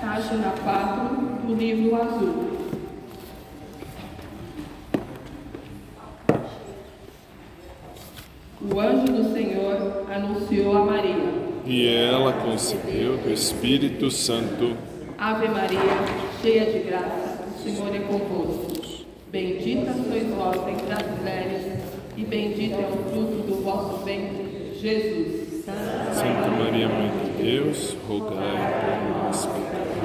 página 4 do livro azul. O anjo do Senhor anunciou a Maria. E ela concebeu do Espírito Santo. Ave Maria, cheia de graça, o Senhor é convosco. Bendita sois vós entre as mulheres, e bendito é o fruto do vosso ventre, Jesus. Santa Maria, Mãe de Deus, rogai por nós, pecadores,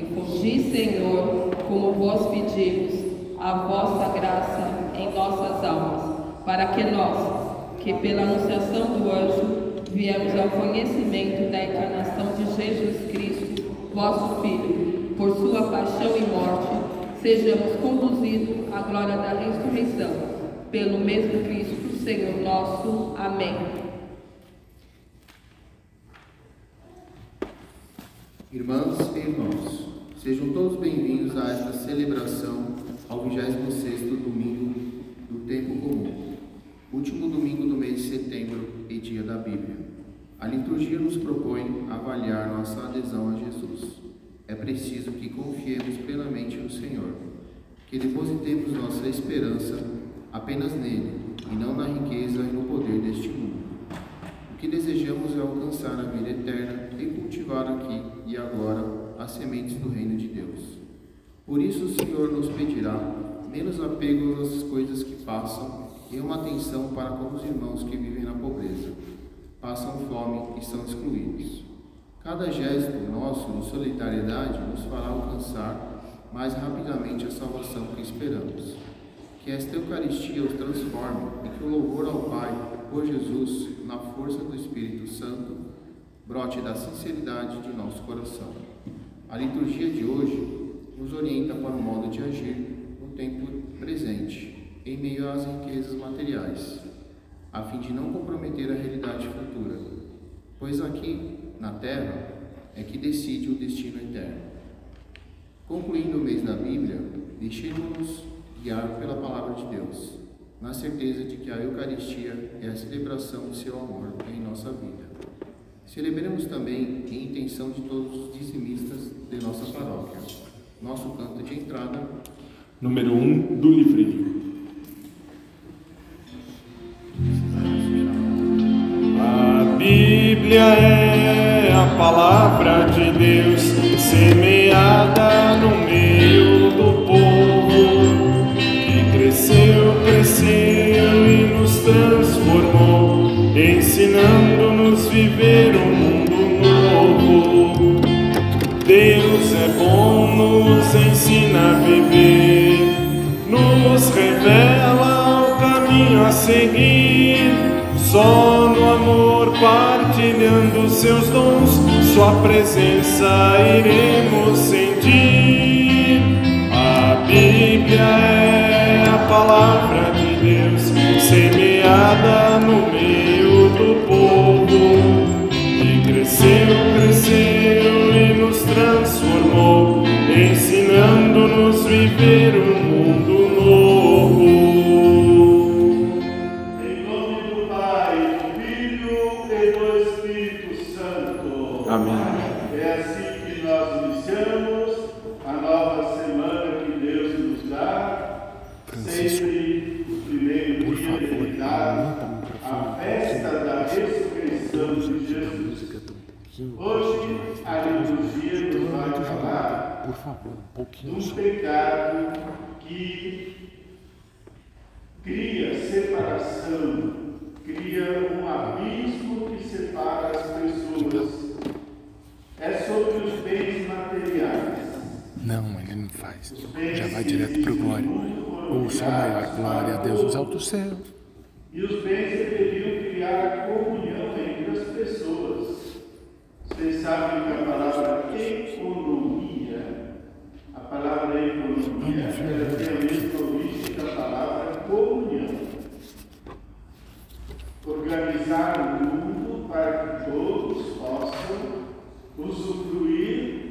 Infundi, Senhor, como vos pedimos, a vossa graça em nossas almas, para que nós, que pela anunciação do anjo viemos ao conhecimento da encarnação de Jesus Cristo, vosso Filho, por sua paixão e morte, sejamos conduzidos à glória da ressurreição, pelo mesmo Cristo, Senhor nosso. Amém. Irmãs e irmãos, sejam todos bem-vindos a esta celebração ao 26º domingo do tempo comum, último domingo do mês de setembro e dia da Bíblia. A liturgia nos propõe avaliar nossa adesão a Jesus. É preciso que confiemos plenamente no Senhor, que depositemos nossa esperança apenas nele e não na riqueza e no poder deste mundo. O que desejamos é alcançar a vida eterna e cultivar aqui e agora as sementes do reino de Deus. Por isso o Senhor nos pedirá menos apego às coisas que passam e uma atenção para com os irmãos que vivem na pobreza, passam fome e são excluídos. Cada gesto nosso de solidariedade nos fará alcançar mais rapidamente a salvação que esperamos. Que esta Eucaristia os transforme e que o louvor ao Pai por Jesus, na força do Espírito Santo, brote da sinceridade de nosso coração. A liturgia de hoje nos orienta para o modo de agir no tempo presente, em meio às riquezas materiais, a fim de não comprometer a realidade futura, pois aqui, na Terra, é que decide o destino eterno. Concluindo o mês da Bíblia, deixemos-nos guiar pela palavra de Deus, na certeza de que a Eucaristia é a celebração do seu amor em nossa vida. Celebremos também em intenção de todos os dizimistas de nossa paróquia. Nosso canto de entrada, Número 1 um do livrinho. A Bíblia é a palavra de Deus semeada no meio do povo que cresceu, cresceu ensinando-nos viver um mundo novo. Deus é bom, nos ensina a viver, nos revela o caminho a seguir. Só no amor, partilhando seus dons, Sua presença iremos sentir. A Bíblia é a palavra de Deus, semeada transformou, ensinando-nos viver um cria separação, cria um abismo que separa as pessoas. É sobre os bens materiais. Não, ele não faz. Já vai direto para o glória. Ou só maior glória a Deus os altos céus. E os bens deveriam criar a comunhão entre as pessoas. Vocês sabem que a palavra economia palavra é economia, ela tem a província da palavra comunhão. Organizar o mundo para que todos possam usufruir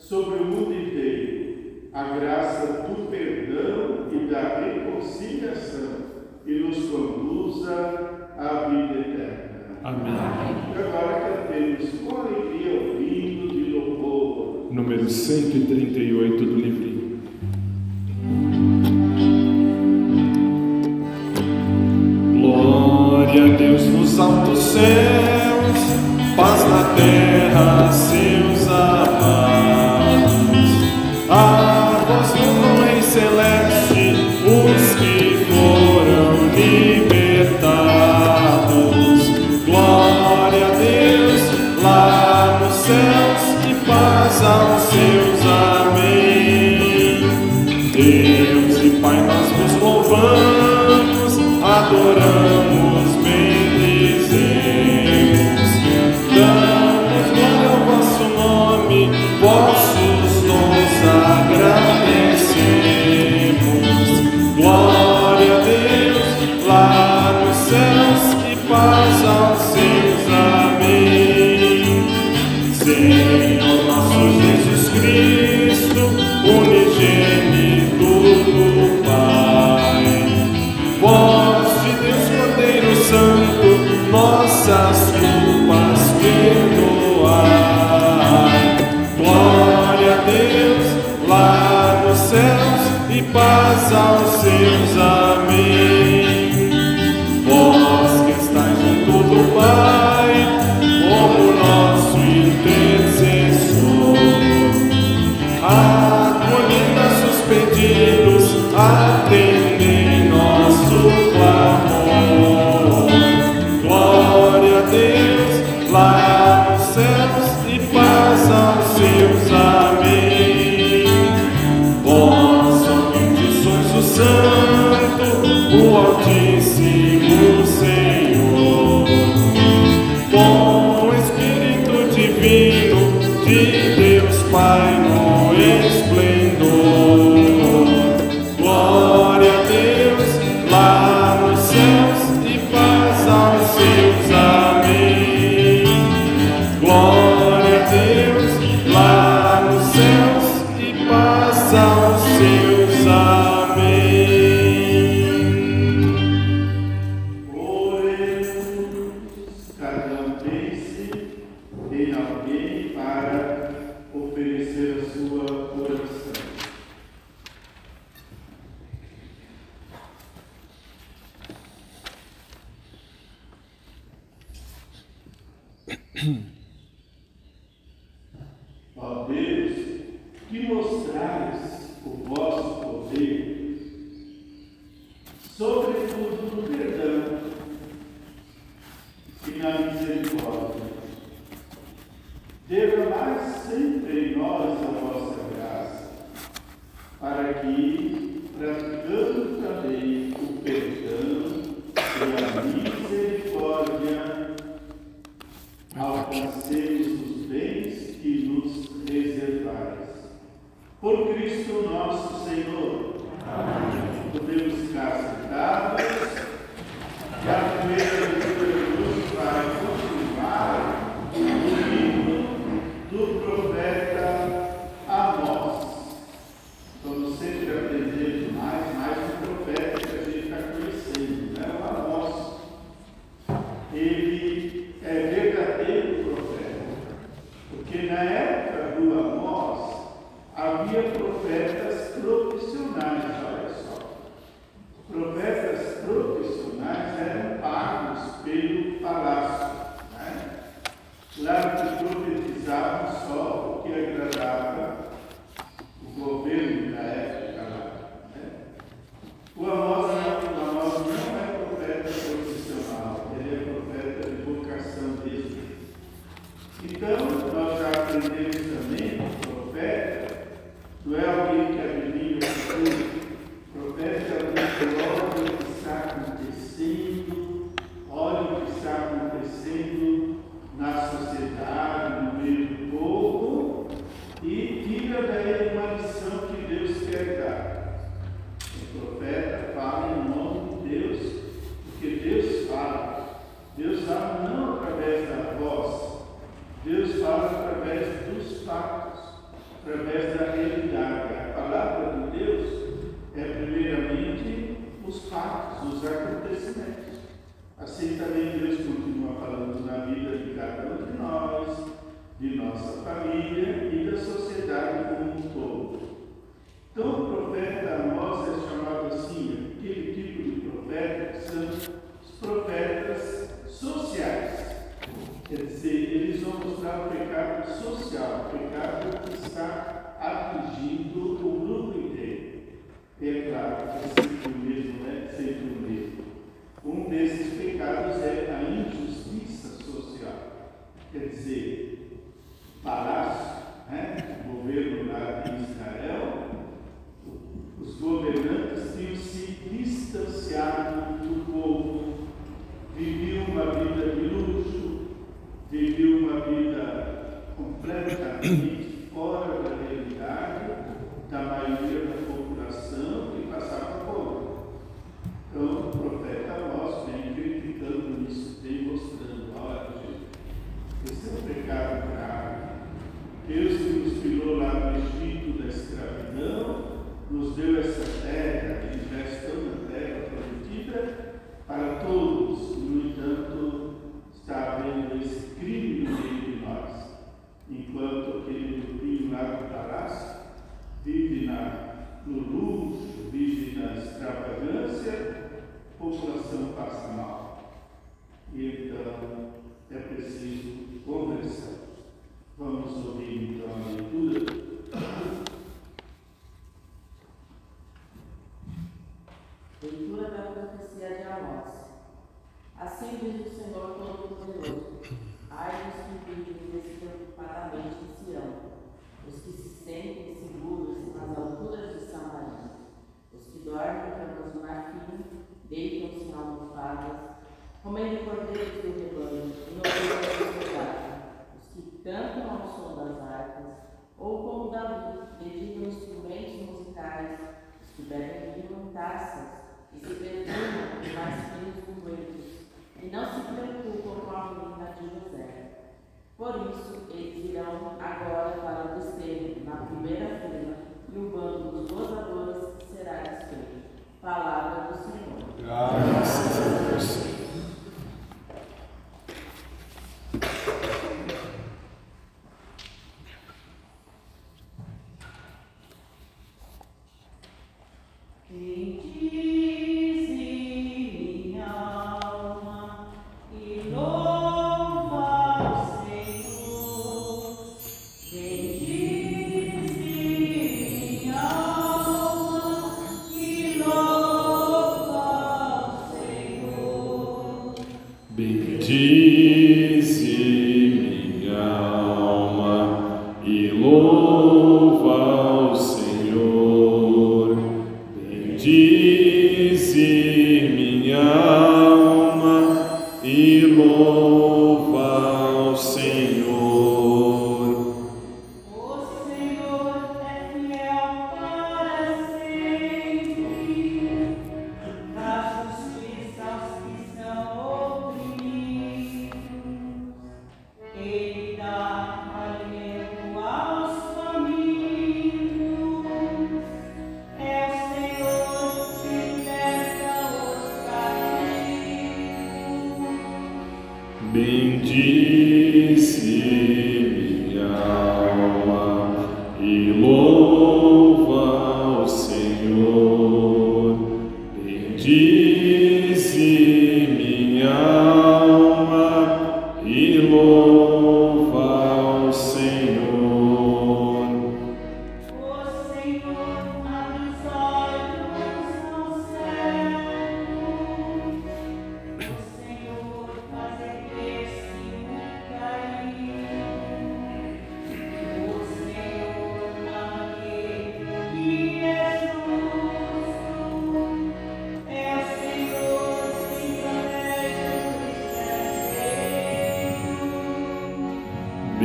sobre o mundo inteiro a graça do perdão e da reconciliação e nos conduza à vida eterna. Amém. Agora cantemos com alegria o hino de louvor. Número 138 do livro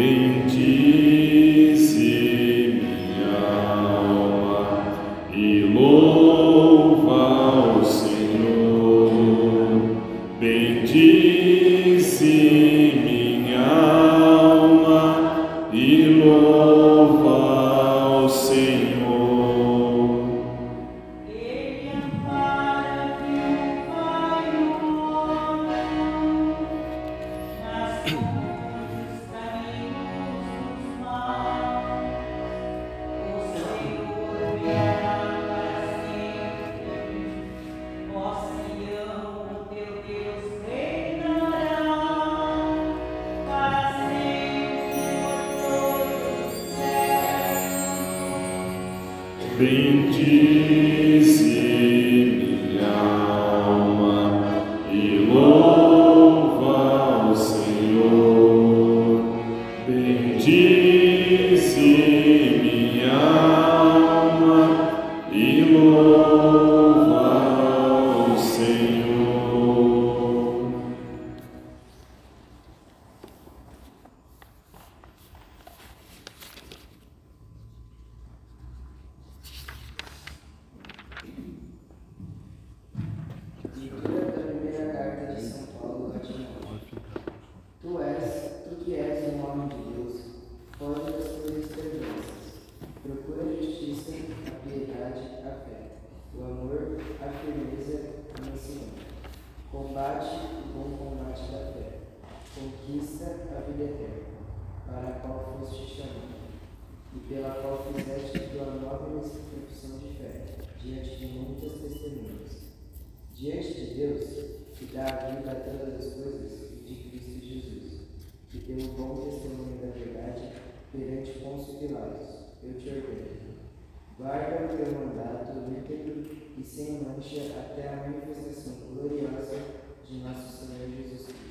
Amen. Para a qual foste chamado, e pela qual fizeste tua nobre profissão de fé, diante de muitas testemunhas. Diante de Deus, que dá a vida a todas as coisas, e de Cristo Jesus, que deu o bom testemunho da verdade perante Pôncio Pilatos, eu te ordeno. Guarda o teu mandato íntegro e sem mancha até a manifestação gloriosa de nosso Senhor Jesus Cristo.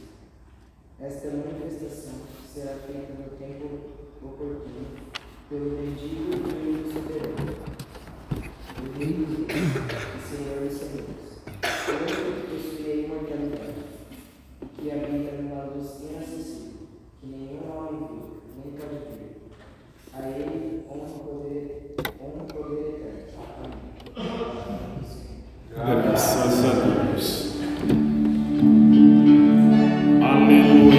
Esta manifestação será feita no tempo oportuno pelo bendito e único soberano, o Rei e Senhor dos Senhores. Eu que possui a imortalidade, que habita numa luz inacessível, que nenhum homem viu, nem pode ver. A ele honra e poder, honra e poder eterno. Amém. Graças a Deus.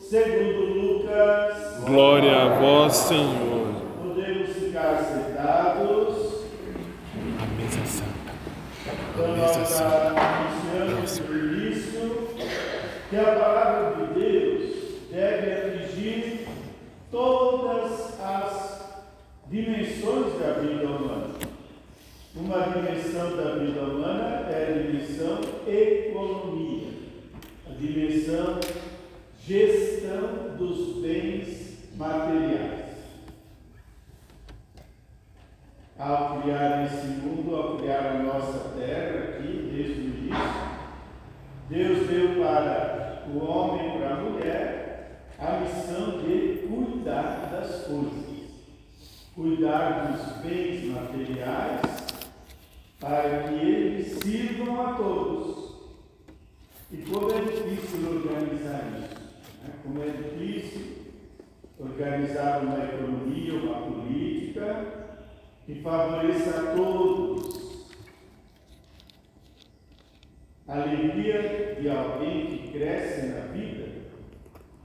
segundo Lucas. Glória a vós, Senhor. Podemos ficar sentados. A mesa santa. A Então, mesa nós santa. por isso que a palavra de Deus deve atingir todas as dimensões da vida humana. Uma dimensão da vida humana é a dimensão economia, a dimensão gestão dos bens materiais. Ao criar esse mundo, ao criar a nossa terra aqui, desde o início, Deus deu para o homem e para a mulher a missão de cuidar das coisas, cuidar dos bens materiais, para que eles sirvam a todos. E como é difícil organizar isso, né? como é difícil organizar uma economia, uma política que favoreça a todos. A alegria de alguém que cresce na vida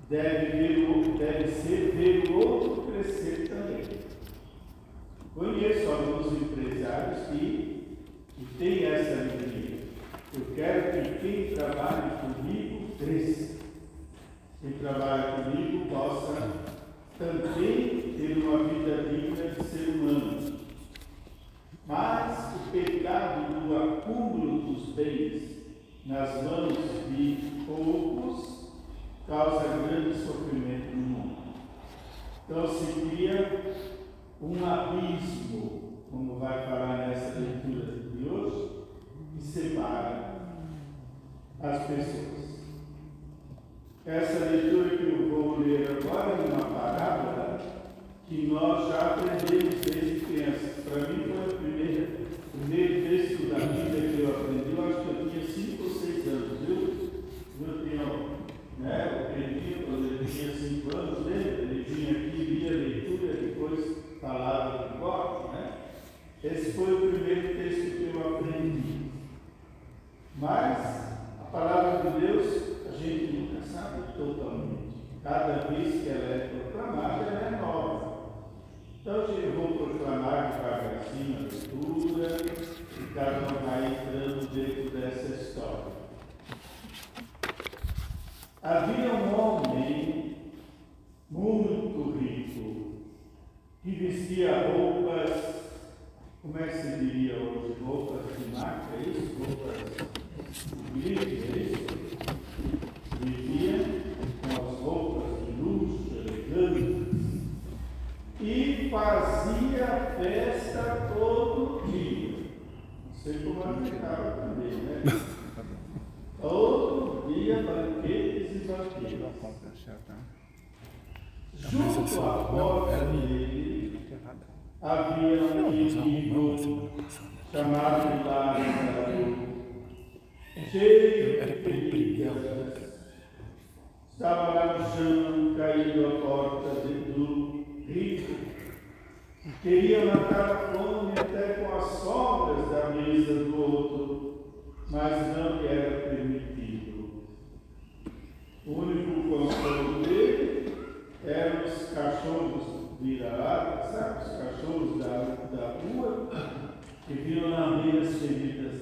deve, ver o, deve ser ver o outro crescer também. Conheço alguns empresários que, que têm essa alegria. Eu quero que quem trabalha comigo cresça. Quem trabalha comigo possa também ter uma vida digna de ser humano. Mas o pecado do acúmulo dos bens nas mãos de poucos causa grande sofrimento no mundo. Então se cria um abismo, como vai falar nessa leitura de hoje, que separa as pessoas. Essa leitura que eu vou ler agora é uma parábola que nós já aprendemos desde criança. Para mim foi o primeiro, primeiro texto da Bíblia que eu aprendi, eu acho que eu tinha 5 ou 6 anos, viu? Eu tinha, né, eu aprendi quando eu tinha 5 anos, lembra? Ele vinha aqui, via a leitura, depois falava de cor, né? Esse foi o primeiro texto que eu aprendi. Mas a palavra de Deus a gente nunca sabe totalmente. Cada vez que ela é proclamada, ela é nova. Então eu vou proclamar devagarzinho a leitura e cada um vai entrando dentro dessa história. Havia um homem muito rico que vestia roupas, como é que se diria hoje? Roupas de marca, é isso? Roupas de grife, é isso? Vivia com as roupas de luxo, elegantes, e fazia festa todo dia. Não sei como aguentava também, né? Todo dia banquetes e banquetes. Junto à porta dele havia um mendigo chamado Lázaro, cheio de feridas. Estava lá no chão, caído à porta do rico. Queria matar a fome até com as sobras da mesa do outro, mas não lhe era permitido. O único consolo dele eram os cachorros vira-lata, sabe? Os cachorros da, da rua que viram lamber as feridas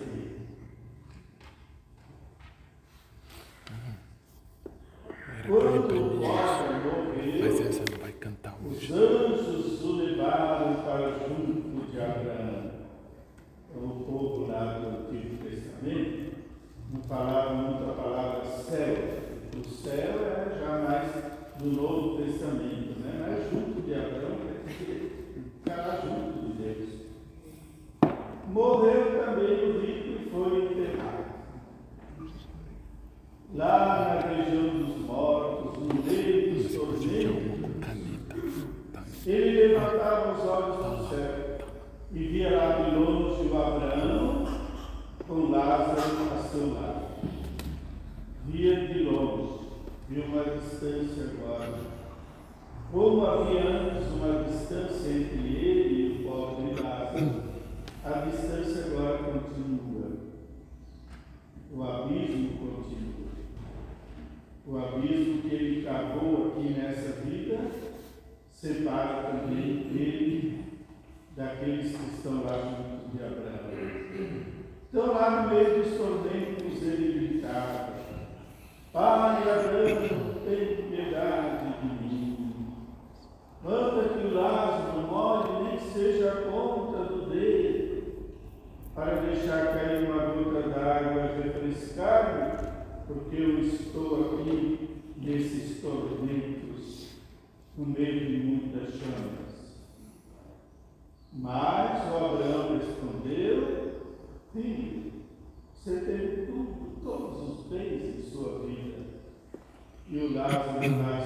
para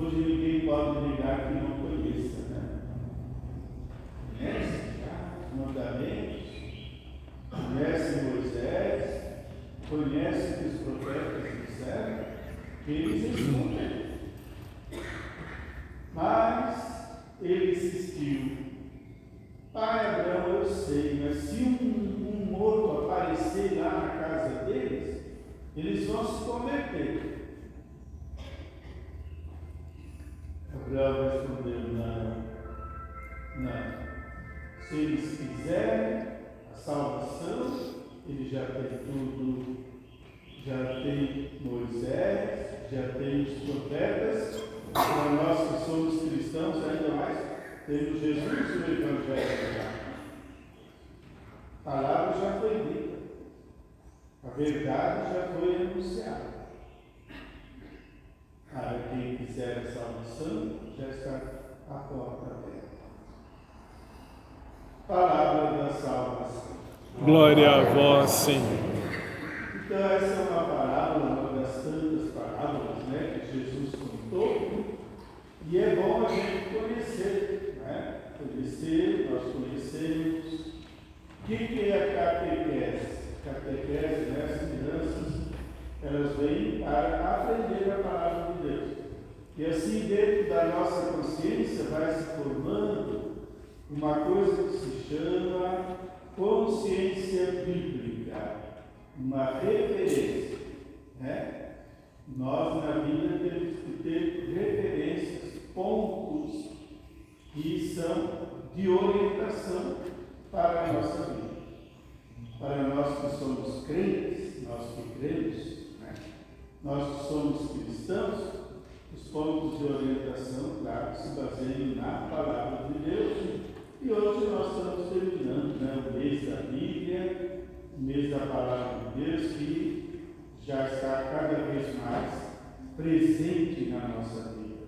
Hoje ninguém pode negar que não assim. Nós somos cristãos, os pontos de orientação, claro, se baseiam na palavra de Deus. E hoje nós estamos terminando né, o mês da Bíblia, o mês da palavra de Deus, que já está cada vez mais presente na nossa vida.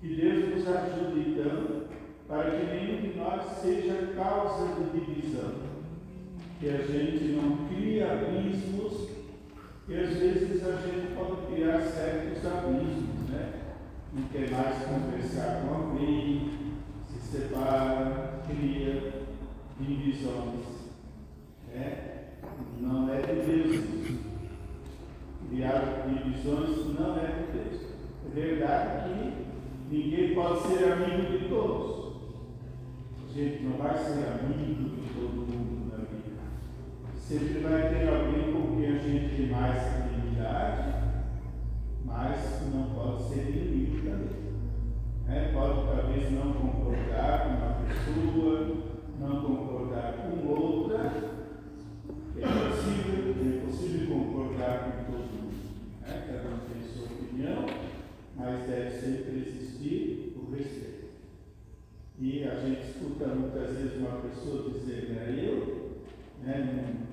Que Deus nos ajude, então, para que nenhum de nós seja causa de divisão. Que a gente não crie abismos e às vezes a gente pode criar certos abismos, né? Não quer mais conversar com alguém, se separa, cria divisões. Né? Não é de Deus. Criar divisões não é de Deus. É verdade que ninguém pode ser amigo de todos. A gente não vai ser amigo de todos Sempre vai ter alguém com quem a gente tem mais afinidade, mas não pode ser inimigo também. É, pode talvez não concordar com uma pessoa, não concordar com outra. É possível, é possível concordar com todo mundo. Né? Cada um tem sua opinião, mas deve sempre existir o respeito. E a gente escuta muitas vezes uma pessoa dizer, né, eu né,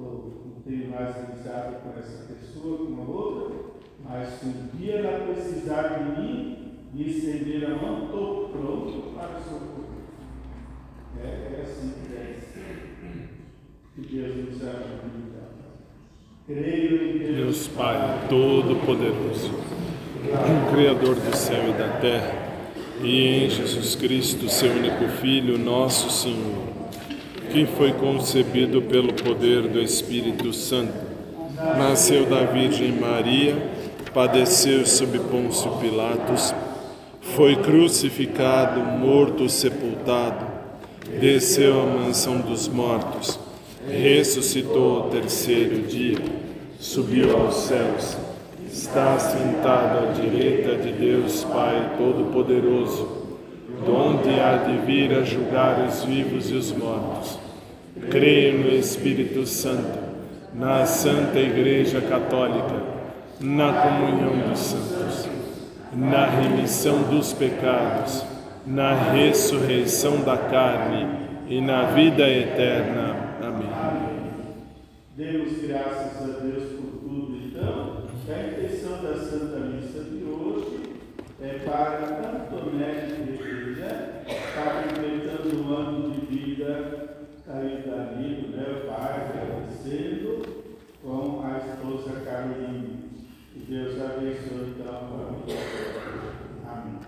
não, tenho mais amizade com essa pessoa, com a outra, mas se um dia ela precisar de mim e estender a mão, estou pronto para socorrer. É, é assim que ser. Que Deus nos ajude. Creio em Deus, Deus Pai Todo-Poderoso, Criador do céu e da terra e em Jesus Cristo, seu único Filho, nosso Senhor, que foi concebido pelo poder do Espírito Santo, nasceu da Virgem Maria, padeceu sob Pôncio Pilatos, foi crucificado, morto, sepultado, desceu à mansão dos mortos, ressuscitou ao terceiro dia, subiu aos céus está sentado à direita de Deus Pai Todo-Poderoso, donde há de vir a julgar os vivos e os mortos. Creio no Espírito Santo, na Santa Igreja Católica, na comunhão dos santos, na remissão dos pecados, na ressurreição da carne e na vida eterna. Amém. Demos graças a Deus por tudo, então. A intenção da Santa Missa de hoje é para Antonete de Completando um ano de vida caridade, né? O pai agradecendo com a esposa Caroline. Que Deus abençoe então a família. Amém.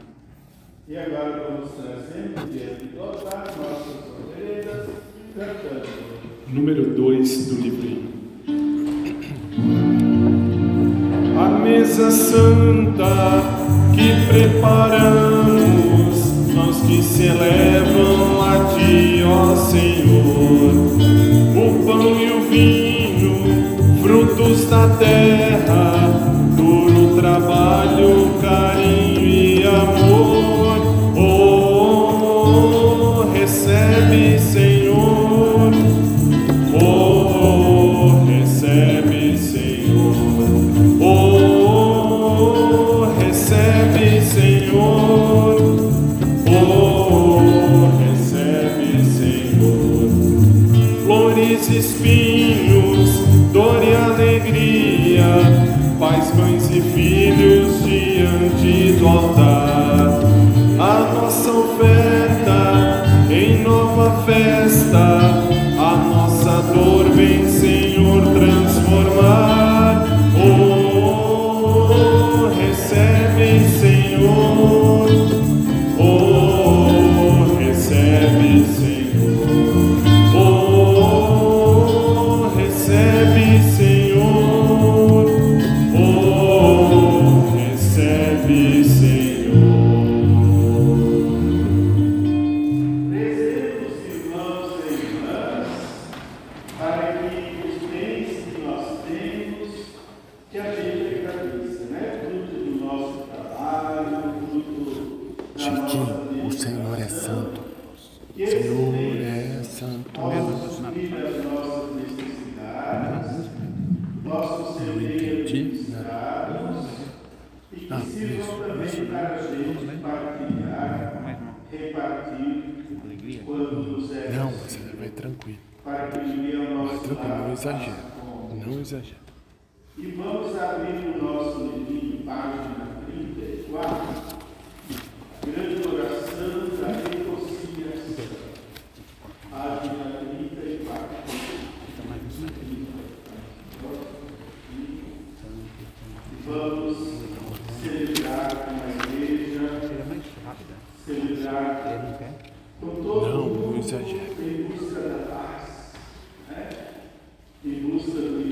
E agora vamos trazendo diante do altar nossas oferendas, cantando. Número 2 do livrinho. A mesa santa que preparamos, que se elevam a ti, ó Senhor. O pão e o vinho, frutos da terra,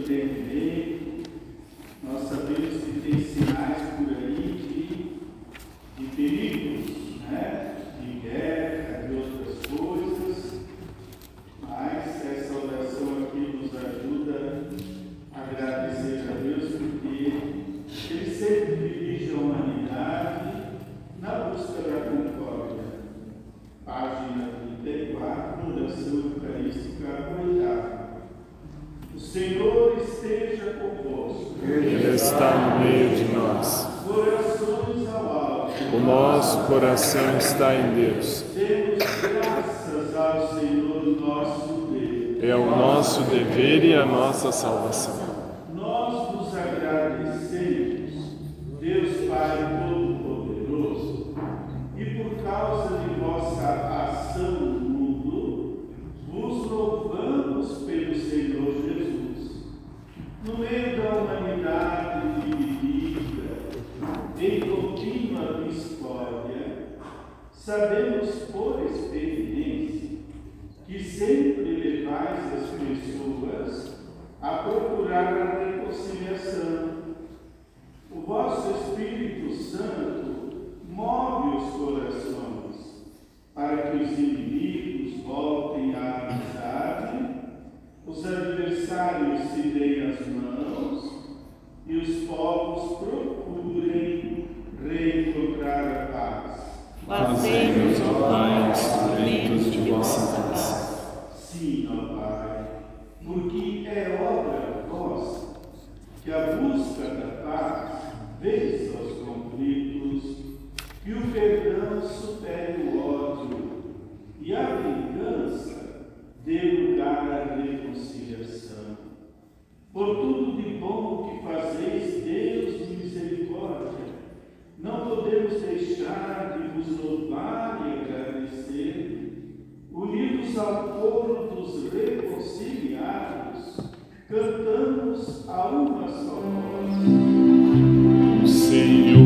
tem Por tudo de bom que fazeis, Deus de misericórdia, não podemos deixar de vos louvar e agradecer, unidos ao coro dos reconciliados, cantamos a uma só voz. Senhor.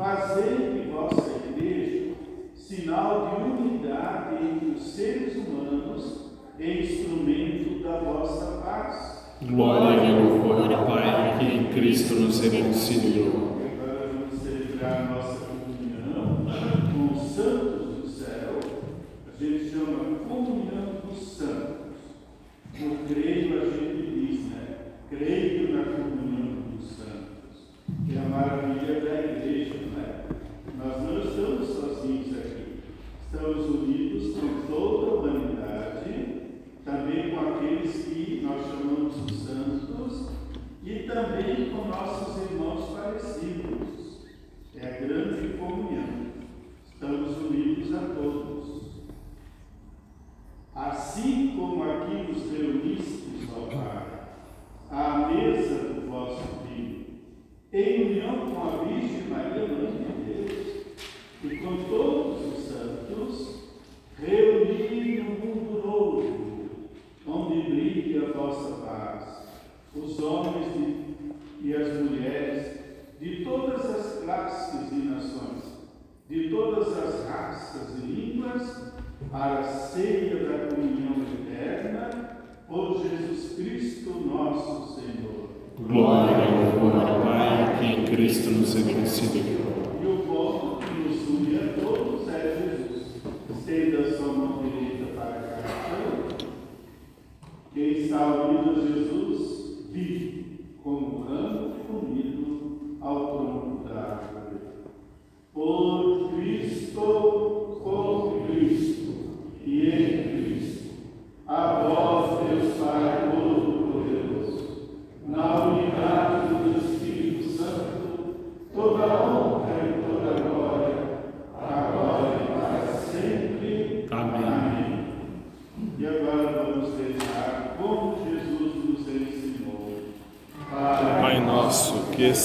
fazendo de vossa igreja sinal de unidade entre os seres humanos e instrumento da vossa paz. Glória e louvor ao Pai que em Cristo nos reconciliou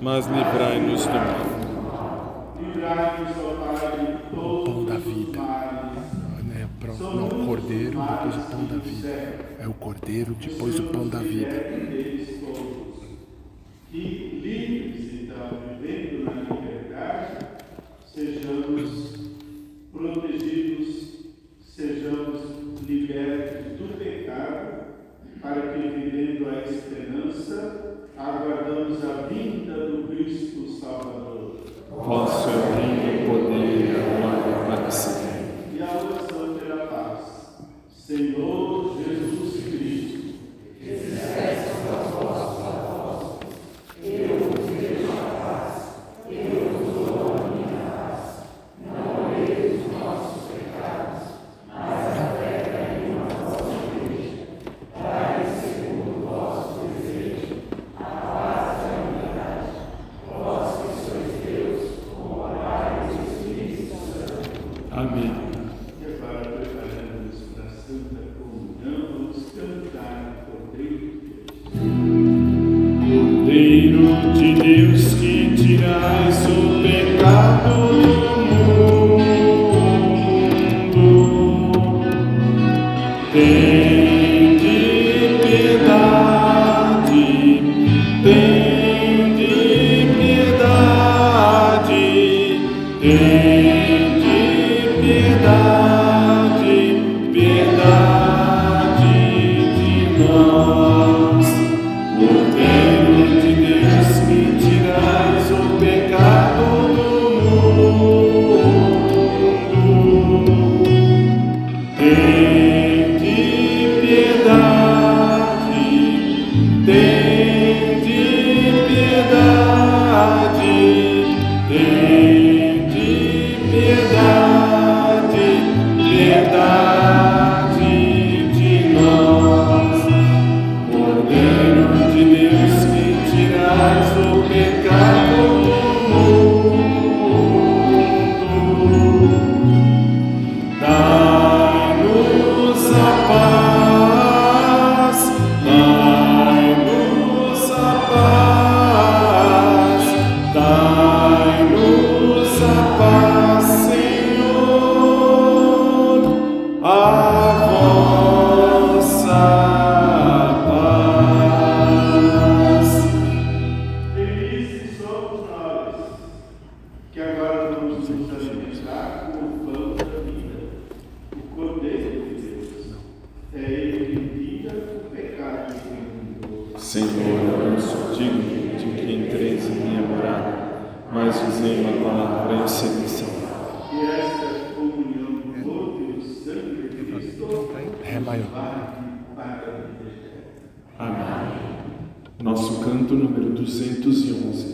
mas livrai-nos do mal. Livrai-nos, Pai, todos o pão da vida. Né? Não, o cordeiro, depois o pão da vida. É o cordeiro, depois o pão da vida. E livres, então, vivendo na liberdade, sejamos protegidos, sejamos libertos do pecado, para que, vivendo a esperança, aguardamos a vinda do Cristo Salvador. Vosso reino e poder, agora para sempre. E a oração pela paz. Senhor Jesus Cristo, que se com a vossa Deus que tirais mas palavra em perseguição. E esta comunhão do teu sangue de Cristo é maior. Amém. Nosso canto número 211.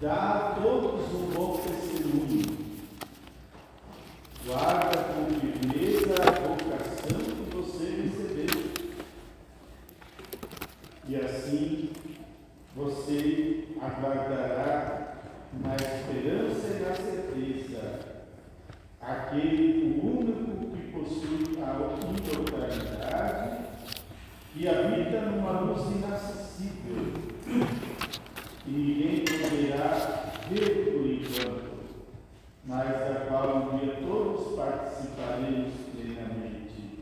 Dá a todos um bom testemunho. Guarda com firmeza a vocação que você recebeu. E assim você aguardará na esperança e na certeza aquele o único que possui a imortalidade e habita numa luz inacessível que ninguém poderá ver por enquanto mas da qual um dia todos participaremos plenamente.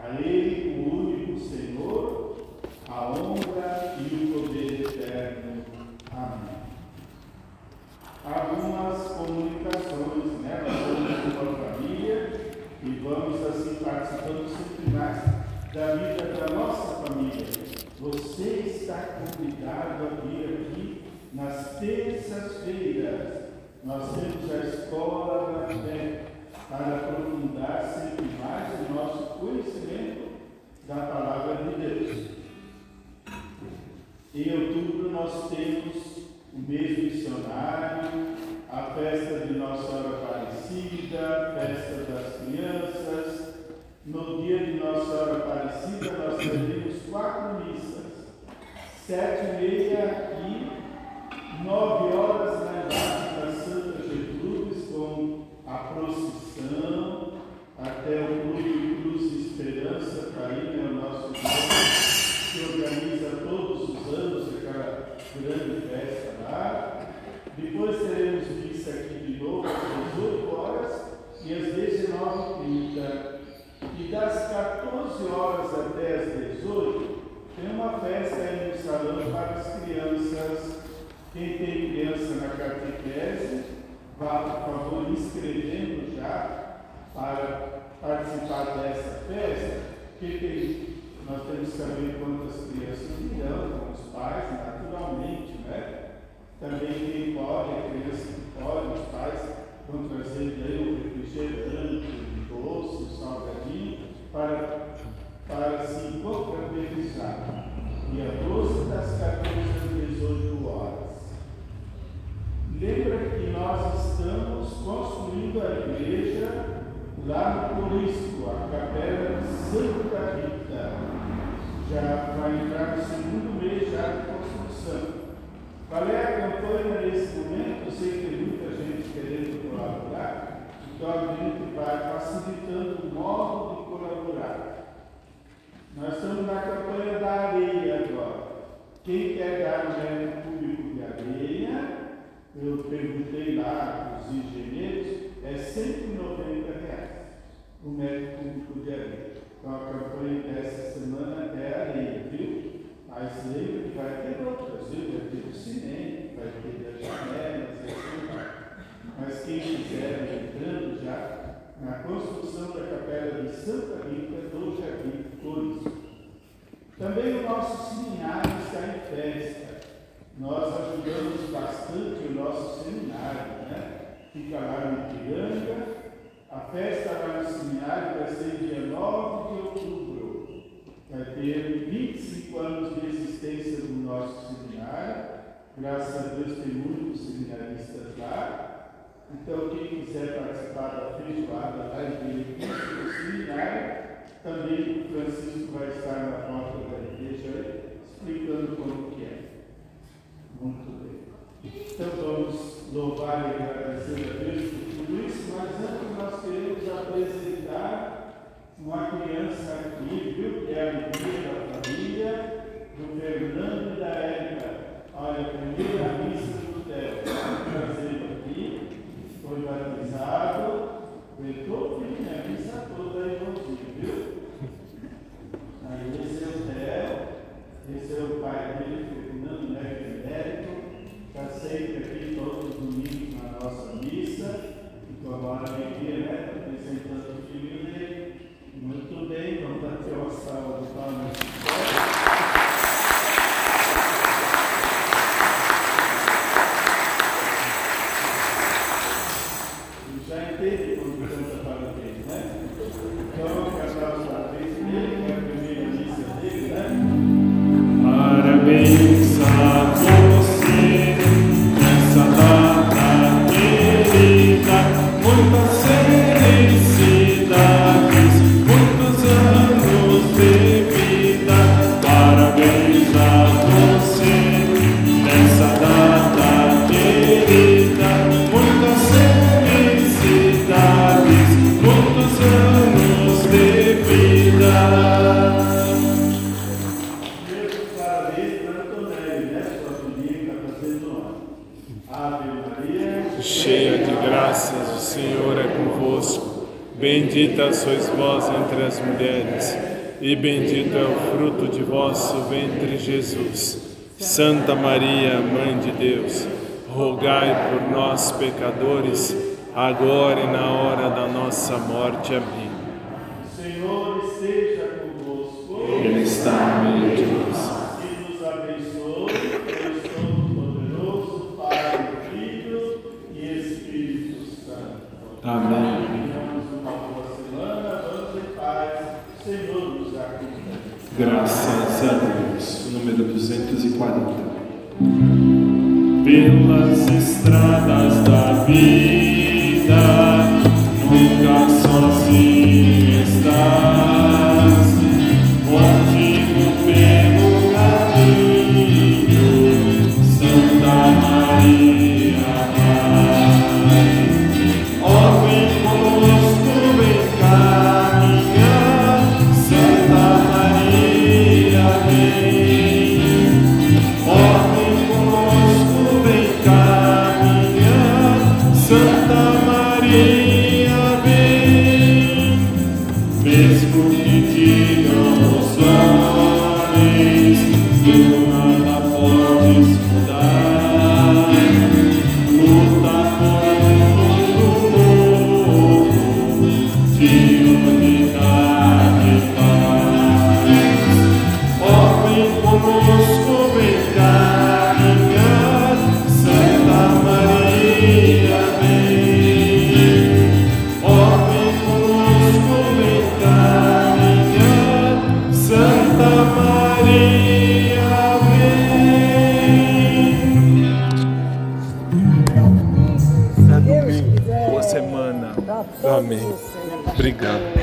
A Ele, o único Senhor, a honra e o poder eterno. Amém. Algumas comunicações, né? Nós somos uma família e vamos assim participando sempre mais da vida da nossa família. Você está convidado a vir aqui nas terças-feiras. Nós temos a escola da fé para aprofundar sempre mais o nosso conhecimento da palavra de Deus. Em outubro nós temos o mês missionário, a festa de Nossa Senhora Aparecida, festa das crianças. No dia de Nossa Senhora Aparecida nós teremos quatro missas, sete e meia aqui, nove horas na igreja da Santa Gertrudes com a procissão até o Clube Cruz de Esperança, para ir é o nosso grupo que organiza todos os anos aquela grande festa lá. Depois teremos missa aqui de novo às 18 horas e às 19h30. E das 14 até as 18 tem uma festa aí no salão para as crianças. Quem tem criança na catequese, vá, por favor, inscrevendo já para participar dessa festa, porque tem, nós temos que saber quantas crianças virão com os pais, naturalmente, né? Também quem pode, a criança que pode, os pais vão trazer daí um refrigerante, um doce, um salgadinho, para, para se confraternizar. Dia 12 das 14 às 18 horas. Lembra que nós estamos construindo a igreja lá no Corisco, a capela de Santa Rita. Já vai entrar no segundo mês já de construção. Qual é a campanha nesse momento? Eu sei que tem muita gente querendo colaborar, então a gente vai facilitando o modo de colaborar. Nós estamos na campanha da areia agora. Quem quer dar um médico público de areia, eu perguntei lá os engenheiros, é 190 reais o médico público de areia. Então a campanha dessa semana é areia, viu? Mas lembra que vai ter outras, viu? Vai ter o cimento, vai ter as janelas, assim. Mas quem quiser, entrando já na construção da capela de Santa Rita do Jardim Também o nosso seminário está em festa. Nós ajudamos bastante o nosso seminário, né? Fica lá no Ipiranga. A festa lá no seminário vai ser dia 9 de outubro. Vai ter 25 anos de existência do nosso seminário. Graças a Deus tem muitos seminaristas lá. Então, quem quiser participar da feijoada lá em benefício do seminário, também o Francisco vai estar na porta da igreja explicando como que é. Muito bem. Então vamos louvar e agradecer a Deus por tudo isso, mas antes nós queremos apresentar uma criança aqui, viu? Que é a alegria da família, do Fernando e da Érica. Olha, a primeira missa do Theo. Trazendo aqui, foi batizado, aguentou firme a missa toda aí, irmãozinho, viu? Aí o Theo, esse é o pai dele, Fernando Neto Américo, está sempre aqui todos os domingos na nossa missa, e com a maior alegria, né? O filho dele. Muito bem, vamos bater uma salva de palmas. Bendita sois vós entre as mulheres, e bendito é o fruto de vosso ventre, Jesus. Santa Maria, Mãe de Deus, rogai por nós, pecadores, agora e na hora da nossa morte. Amém. o Senhor esteja convosco. Ele está no meio Número 240. Pelas estradas da vida, nunca sozinho estás. Obrigado.